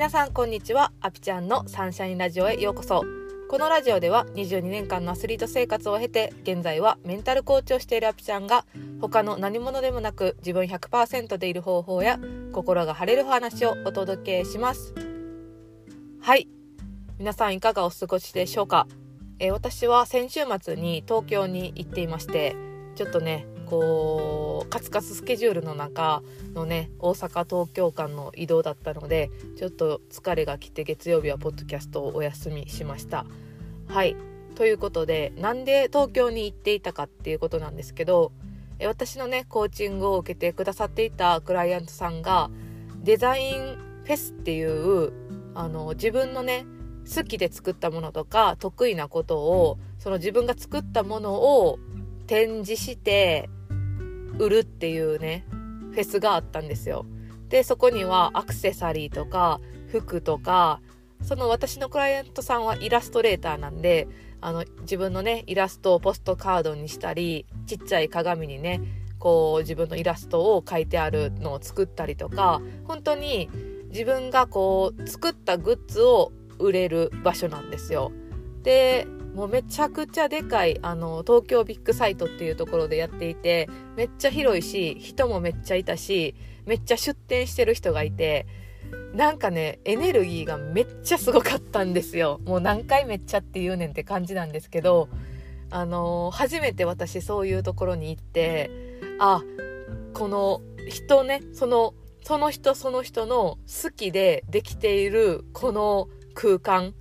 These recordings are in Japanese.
皆さんこんにちは。アピちゃんのサンシャインラジオへようこそ。このラジオでは22年間のアスリート生活を経て現在はメンタルコーチをしているアピちゃんが他の何者でもなく自分100%でいる方法や心が晴れる話をお届けします。はい。皆さんいかがお過ごしでしょうか、え、私は先週末に東京に行っていましてちょっとねこうカツカツスケジュールの中のね大阪東京間の移動だったのでちょっと疲れが来て月曜日はポッドキャストをお休みしました。はい。ということでなんで東京に行っていたかっていうことなんですけど私のねコーチングを受けてくださっていたクライアントさんがデザインフェスっていうあの自分のね好きで作ったものとか得意なことをその自分が作ったものを展示して売るっていうねフェスがあったんですよでそこにはアクセサリーとか服とかその私のクライアントさんはイラストレーターなんであの自分のねイラストをポストカードにしたりちっちゃい鏡にねこう自分のイラストを描いてあるのを作ったりとか本当に自分がこう作ったグッズを売れる場所なんですよ。でもうめちゃくちゃでかいあの東京ビッグサイトっていうところでやっていてめっちゃ広いし人もめっちゃいたしめっちゃ出店してる人がいてなんかねエネルギーがめっちゃすごかったんですよ。もう何回めっちゃって言うねんって感じなんですけどあの初めて私そういうところに行ってあこの人ねそのその人その人の好きでできているこの空間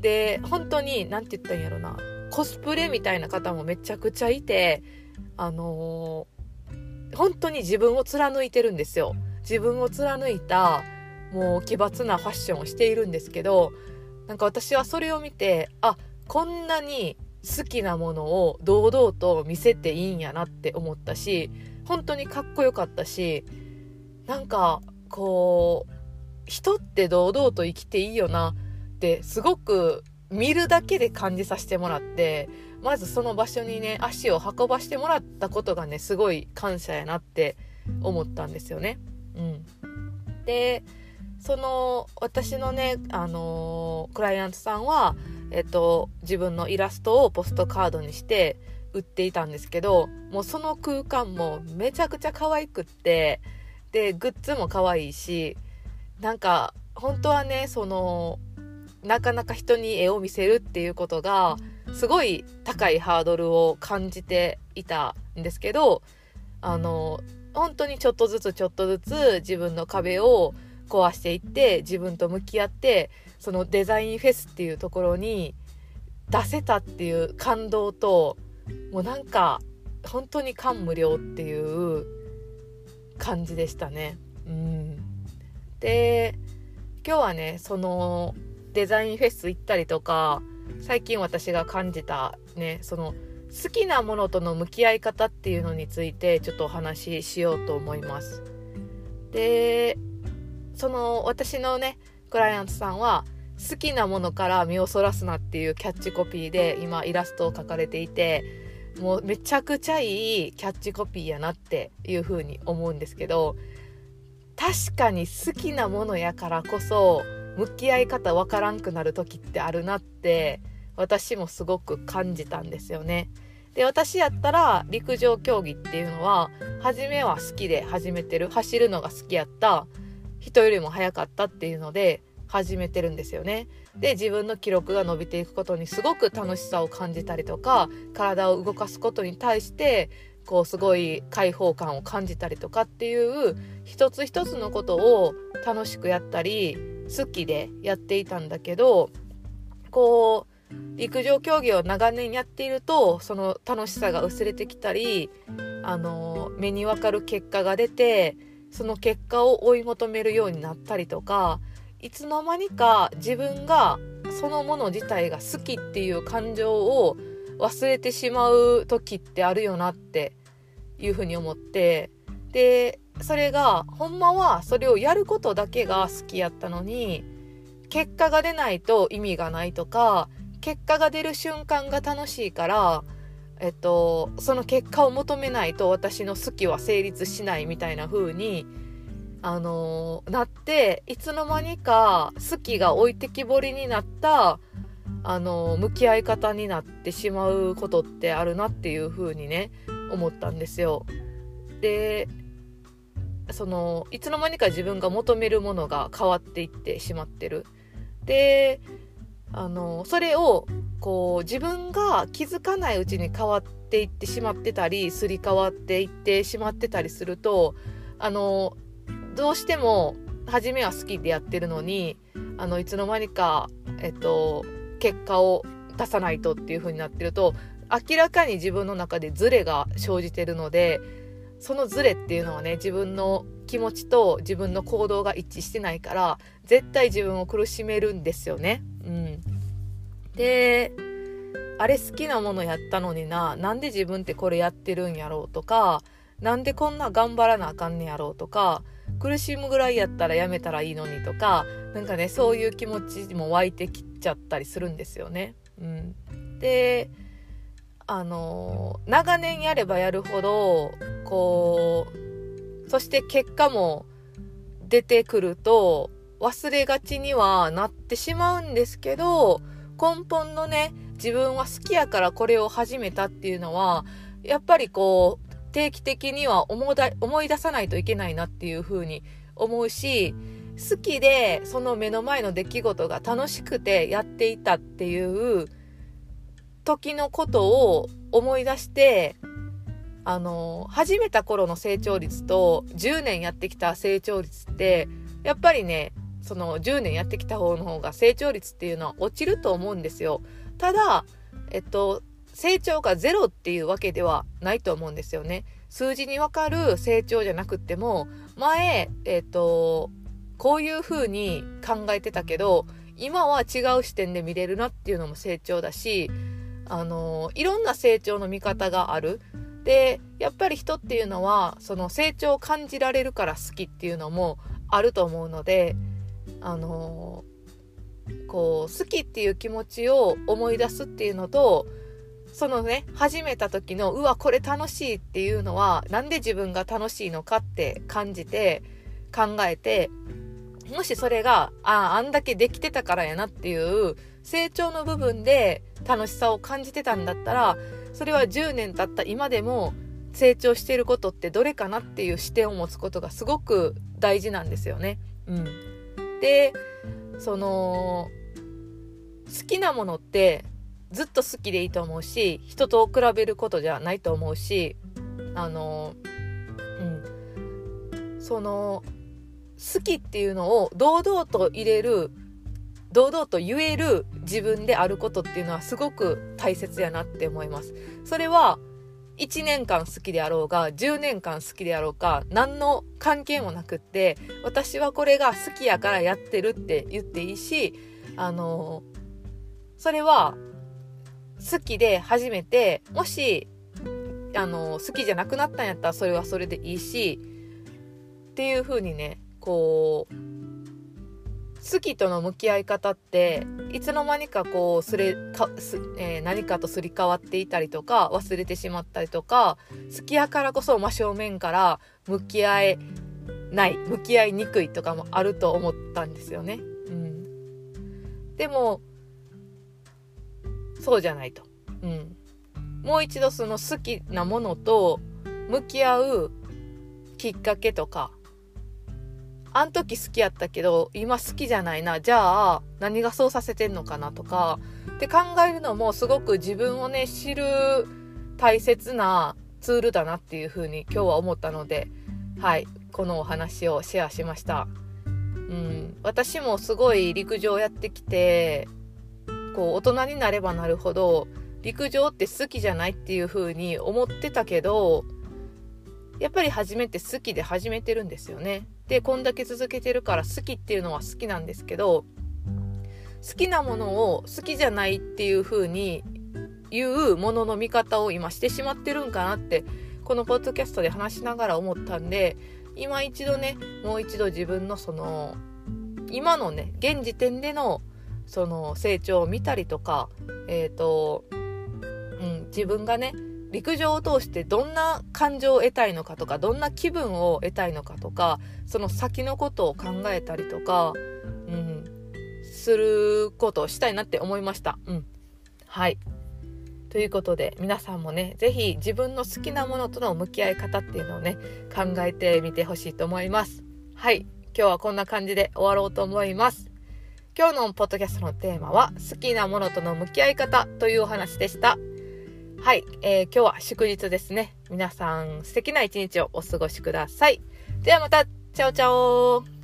で本当に何て言ったんやろな。コスプレみたいな方もめちゃくちゃいてあのー、本当に自分を貫いてるんですよ。自分を貫いたもう奇抜なファッションをしているんですけどなんか私はそれを見てあこんなに好きなものを堂々と見せていいんやなって思ったし本当にかっこよかったしなんかこう人って堂々と生きていいよな。ってすごく見るだけで感じさせてもらってまずその場所にね足を運ばしてもらったことがねすごい感謝やなって思ったんですよね。うん、でその私のね、あのー、クライアントさんは、えっと、自分のイラストをポストカードにして売っていたんですけどもうその空間もめちゃくちゃ可愛くってでグッズも可愛いしなんか本当はねそのなかなか人に絵を見せるっていうことがすごい高いハードルを感じていたんですけどあの本当にちょっとずつちょっとずつ自分の壁を壊していって自分と向き合ってそのデザインフェスっていうところに出せたっていう感動ともうなんか本当に感無量っていう感じでしたね。うん、で今日はねそのデザインフェス行ったりとか最近私が感じたねその好きなものとの向き合い方っていうのについてちょっとお話ししようと思います。でその私のねクライアントさんは好きなものから身をそらすなっていうキャッチコピーで今イラストを描かれていてもうめちゃくちゃいいキャッチコピーやなっていうふうに思うんですけど確かに好きなものやからこそ向き合い方わからんくなる時ってあるなって私もすごく感じたんですよね。で私やったら陸上競技っていうのは初めは好きで始めてる走るのが好きやった人よりも速かったっていうので始めてるんですよね。で自分の記録が伸びていくことにすごく楽しさを感じたりとか体を動かすことに対してこうすごい開放感を感じたりとかっていう一つ一つのことを楽しくやったり好きでやっていたんだけどこう陸上競技を長年やっているとその楽しさが薄れてきたりあの目に分かる結果が出てその結果を追い求めるようになったりとかいつの間にか自分がそのもの自体が好きっていう感情を忘れてしまう時ってあるよなっていうふうに思ってでそれがほんまはそれをやることだけが好きやったのに結果が出ないと意味がないとか結果が出る瞬間が楽しいからえっとその結果を求めないと私の好きは成立しないみたいな風にあのー、なっていつの間にか好きが置いてきぼりになったあのー、向き合い方になってしまうことってあるなっていう風にね思ったんですよ。でそのいつの間にか自分が求めるものが変わっていってしまってる。であのそれをこう自分が気づかないうちに変わっていってしまってたりすり替わっていってしまってたりするとあのどうしても初めは好きでやってるのにあのいつの間にか、えっと、結果を出さないとっていう風になってると明らかに自分の中でズレが生じてるのでそのズレっていうのはね自分の気持ちと自分の行動が一致してないから絶対自分を苦しめるんですよね。うん、であれ好きなものやったのにななんで自分ってこれやってるんやろうとかなんでこんな頑張らなあかんねやろうとか苦しむぐらいやったらやめたらいいのにとかなんかねそういう気持ちも湧いてきちゃったりするんですよね。うん、であの長年やればやるほどこうそして結果も出てくると忘れがちにはなってしまうんですけど根本のね自分は好きやからこれを始めたっていうのはやっぱりこう定期的には思い出さないといけないなっていうふうに思うし好きでその目の前の出来事が楽しくてやっていたっていう時のことを思い出してあの始めた頃の成長率と10年やってきた成長率ってやっぱりねその10年やってきた方の方が成長率っていうのは落ちると思うんですよ。ただ、えっと、成長がゼロっていうわけではないと思うんですよね。数字にわかる成長じゃなくっても、前、えっと、こういう風に考えてたけど、今は違う視点で見れるなっていうのも成長だし、あのいろんな成長の見方がある。でやっぱり人っていうのはその成長を感じられるから好きっていうのもあると思うのであのこう好きっていう気持ちを思い出すっていうのとそのね始めた時のうわこれ楽しいっていうのは何で自分が楽しいのかって感じて考えてもしそれがああんだけできてたからやなっていう成長の部分で楽しさを感じてたんだったらそれは10年経った今でも成長していることってどれかなっていう視点を持つことがすごく大事なんですよね。うん、でその好きなものってずっと好きでいいと思うし人と比べることじゃないと思うしあのうんその好きっていうのを堂々と入れる堂々と言える自分であることっていうのはすごく大切やなって思います。それは1年間好きであろうが10年間好きであろうか何の関係もなくって私はこれが好きやからやってるって言っていいしあのそれは好きで初めてもしあの好きじゃなくなったんやったらそれはそれでいいしっていう風にねこう好きとの向き合い方っていつの間にかこうすれかす、えー、何かとすり替わっていたりとか忘れてしまったりとか好きやからこそ真正面から向き合えない向き合いにくいとかもあると思ったんですよね。うん、でもそうじゃないと。うん、もう一度その好きなものと向き合うきっかけとかあん時好きやったけど今好きじゃないなじゃあ何がそうさせてんのかなとかって考えるのもすごく自分をね知る大切なツールだなっていうふうに今日は思ったのではいこのお話をシェアしました。うん、私もすごい陸上やってきてこう大人になればなるほど陸上って好きじゃないっていう風に思ってたけどやっぱり初めて好きで始めてるんですよね。でこんだけ続けてるから好きっていうのは好きなんですけど好きなものを好きじゃないっていう風に言うものの見方を今してしまってるんかなってこのポッドキャストで話しながら思ったんで今一度ねもう一度自分のその今のね現時点でのその成長を見たりとかえっ、ー、と、うん、自分がね陸上を通してどんな感情を得たいのかとかどんな気分を得たいのかとかその先のことを考えたりとか、うん、することをしたいなって思いました。うん、はいということで皆さんもね是非自分の好きなものとの向き合い方っていうのをね考えてみてほしいと思います。はい今日はこんな感じで終わろうと思います。今日のポッドキャストのテーマは好きなものとの向き合い方というお話でした。はい、えー、今日は祝日ですね。皆さん素敵な一日をお過ごしください。ではまた、チャオチャオ